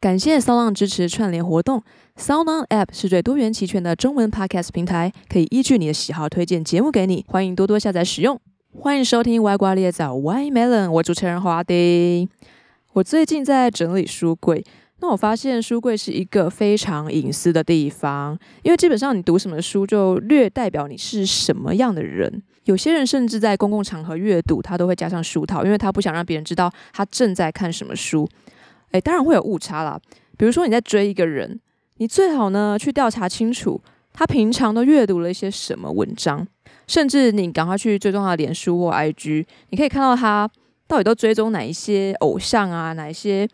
感谢 Sound 支持串联活动。Sound App 是最多元齐全的中文 Podcast 平台，可以依据你的喜好推荐节目给你，欢迎多多下载使用。欢迎收听歪瓜裂枣 Y Melon，我主持人华丁。我最近在整理书柜，那我发现书柜是一个非常隐私的地方，因为基本上你读什么书，就略代表你是什么样的人。有些人甚至在公共场合阅读，他都会加上书套，因为他不想让别人知道他正在看什么书。诶，当然会有误差啦。比如说你在追一个人，你最好呢去调查清楚他平常都阅读了一些什么文章，甚至你赶快去追踪他的脸书或 IG，你可以看到他。到底都追踪哪一些偶像啊？哪一些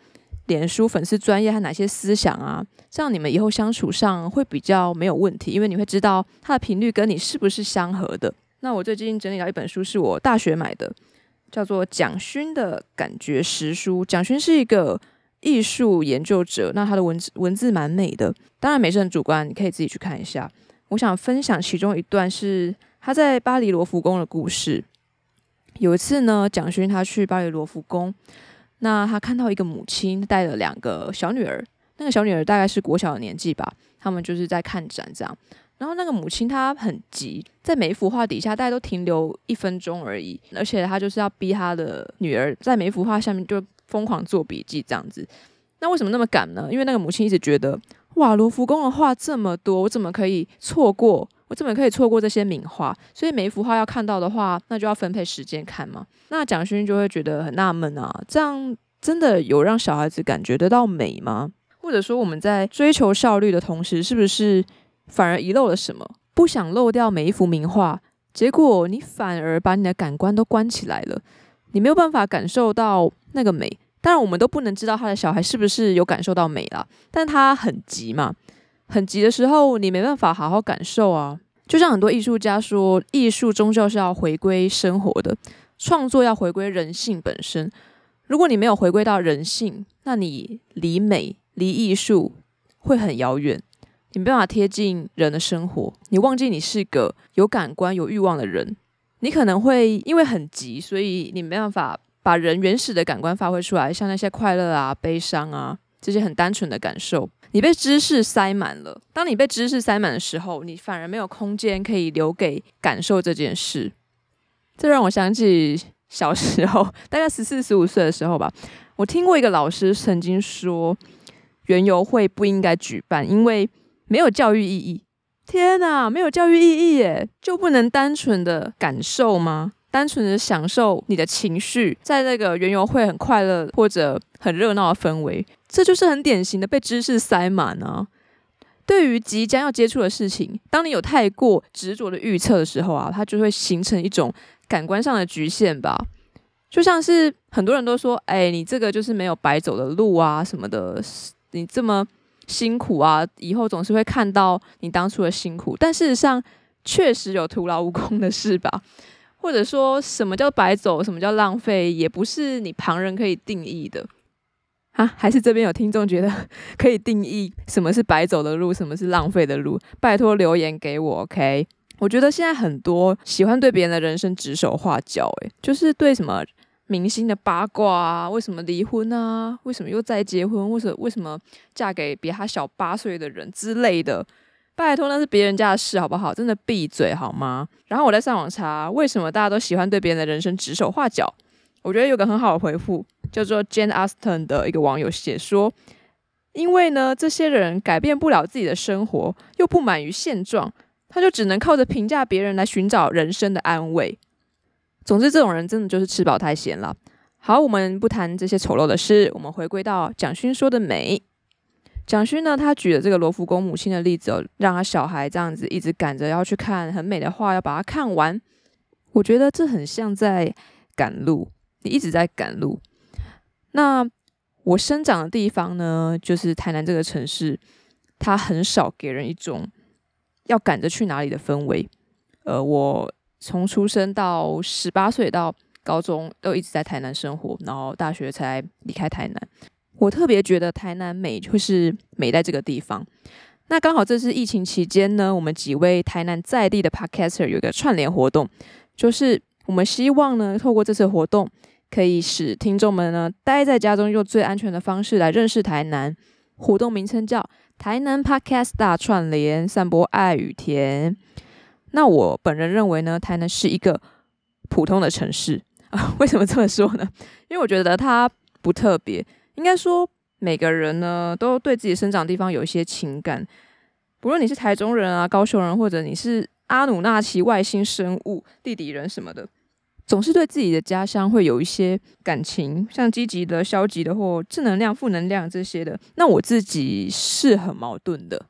脸书粉丝专业和哪些思想啊？这样你们以后相处上会比较没有问题，因为你会知道他的频率跟你是不是相合的。那我最近整理到一本书，是我大学买的，叫做蒋勋的感觉实书。蒋勋是一个艺术研究者，那他的文字文字蛮美的，当然美是很主观，你可以自己去看一下。我想分享其中一段是他在巴黎罗浮宫的故事。有一次呢，蒋勋他去巴黎罗浮宫，那他看到一个母亲带了两个小女儿，那个小女儿大概是国小的年纪吧，他们就是在看展这样。然后那个母亲她很急，在每一幅画底下大概都停留一分钟而已，而且她就是要逼她的女儿在每一幅画下面就疯狂做笔记这样子。那为什么那么赶呢？因为那个母亲一直觉得，哇，罗浮宫的画这么多，我怎么可以错过？我怎么可以错过这些名画？所以每一幅画要看到的话，那就要分配时间看嘛。那蒋勋就会觉得很纳闷啊，这样真的有让小孩子感觉得到美吗？或者说我们在追求效率的同时，是不是反而遗漏了什么？不想漏掉每一幅名画，结果你反而把你的感官都关起来了，你没有办法感受到那个美。当然，我们都不能知道他的小孩是不是有感受到美了，但他很急嘛。很急的时候，你没办法好好感受啊。就像很多艺术家说，艺术终究是要回归生活的，创作要回归人性本身。如果你没有回归到人性，那你离美、离艺术会很遥远，你没办法贴近人的生活。你忘记你是个有感官、有欲望的人，你可能会因为很急，所以你没办法把人原始的感官发挥出来，像那些快乐啊、悲伤啊这些很单纯的感受。你被知识塞满了。当你被知识塞满的时候，你反而没有空间可以留给感受这件事。这让我想起小时候，大概十四、十五岁的时候吧。我听过一个老师曾经说，园游会不应该举办，因为没有教育意义。天哪，没有教育意义耶，就不能单纯的感受吗？单纯的享受你的情绪，在那个园游会很快乐或者很热闹的氛围。这就是很典型的被知识塞满啊！对于即将要接触的事情，当你有太过执着的预测的时候啊，它就会形成一种感官上的局限吧。就像是很多人都说：“哎，你这个就是没有白走的路啊，什么的，你这么辛苦啊，以后总是会看到你当初的辛苦。”但事实上，确实有徒劳无功的事吧？或者说什么叫白走，什么叫浪费，也不是你旁人可以定义的。啊，还是这边有听众觉得 可以定义什么是白走的路，什么是浪费的路？拜托留言给我，OK？我觉得现在很多喜欢对别人的人生指手画脚，诶，就是对什么明星的八卦啊，为什么离婚啊？为什么又再结婚？为什为什么嫁给比他小八岁的人之类的？拜托，那是别人家的事，好不好？真的闭嘴好吗？然后我在上网查，为什么大家都喜欢对别人的人生指手画脚？我觉得有个很好的回复。叫做 Jane Austen 的一个网友写说：“因为呢，这些人改变不了自己的生活，又不满于现状，他就只能靠着评价别人来寻找人生的安慰。总之，这种人真的就是吃饱太闲了。”好，我们不谈这些丑陋的事，我们回归到蒋勋说的美。蒋勋呢，他举了这个罗浮宫母亲的例子，让他小孩这样子一直赶着要去看很美的画，要把它看完。我觉得这很像在赶路，你一直在赶路。那我生长的地方呢，就是台南这个城市，它很少给人一种要赶着去哪里的氛围。呃，我从出生到十八岁到高中都一直在台南生活，然后大学才离开台南。我特别觉得台南美，就是美在这个地方。那刚好这次疫情期间呢，我们几位台南在地的 podcaster 有一个串联活动，就是我们希望呢，透过这次活动。可以使听众们呢待在家中，用最安全的方式来认识台南。活动名称叫台南 Podcast 大串联，散播爱与甜。那我本人认为呢，台南是一个普通的城市啊。为什么这么说呢？因为我觉得它不特别。应该说，每个人呢都对自己生长地方有一些情感。不论你是台中人啊、高雄人，或者你是阿努纳奇外星生物、地底人什么的。总是对自己的家乡会有一些感情，像积极的、消极的或正能量、负能量这些的。那我自己是很矛盾的。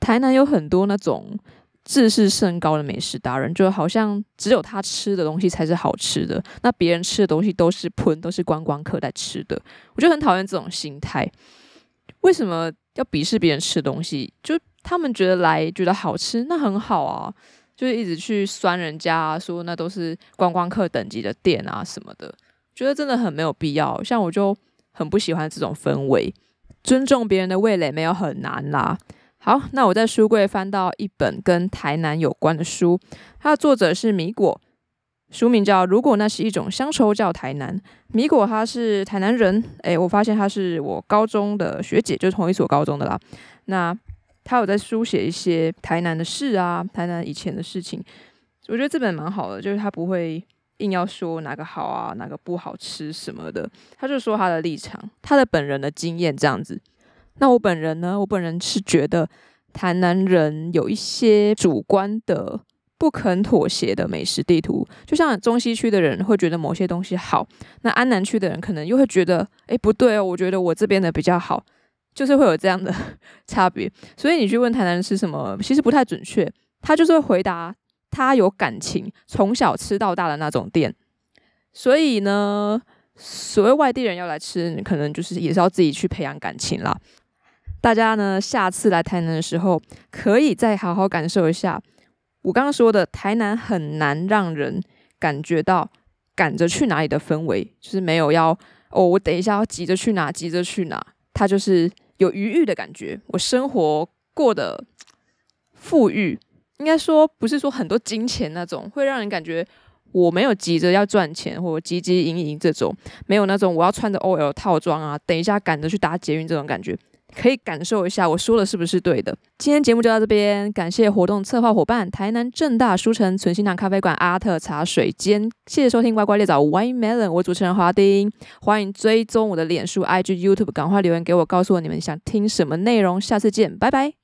台南有很多那种自视甚高的美食达人，就好像只有他吃的东西才是好吃的，那别人吃的东西都是喷，都是观光客在吃的。我就很讨厌这种心态。为什么要鄙视别人吃东西？就他们觉得来觉得好吃，那很好啊。就是一直去酸人家，说那都是观光客等级的店啊什么的，觉得真的很没有必要。像我就很不喜欢这种氛围，尊重别人的味蕾没有很难啦。好，那我在书柜翻到一本跟台南有关的书，它的作者是米果，书名叫《如果那是一种乡愁叫台南》。米果他是台南人，诶，我发现他是我高中的学姐，就是同一所高中的啦。那他有在书写一些台南的事啊，台南以前的事情，我觉得这本蛮好的，就是他不会硬要说哪个好啊，哪个不好吃什么的，他就说他的立场，他的本人的经验这样子。那我本人呢，我本人是觉得台南人有一些主观的不肯妥协的美食地图，就像中西区的人会觉得某些东西好，那安南区的人可能又会觉得，哎，不对哦，我觉得我这边的比较好。就是会有这样的 差别，所以你去问台南人吃什么，其实不太准确。他就是会回答他有感情，从小吃到大的那种店。所以呢，所谓外地人要来吃，可能就是也是要自己去培养感情啦。大家呢，下次来台南的时候，可以再好好感受一下我刚刚说的台南很难让人感觉到赶着去哪里的氛围，就是没有要哦，我等一下要急着去哪，急着去哪，他就是。有余裕的感觉，我生活过得富裕，应该说不是说很多金钱那种，会让人感觉我没有急着要赚钱或急急营营这种，没有那种我要穿着 OL 套装啊，等一下赶着去搭捷运这种感觉。可以感受一下我说的是不是对的。今天节目就到这边，感谢活动策划伙伴台南正大书城存心堂咖啡馆阿特茶水间，谢谢收听乖乖猎枣 w h i t Melon，我主持人华丁，欢迎追踪我的脸书、IG、YouTube，赶快留言给我，告诉我你们想听什么内容，下次见，拜拜。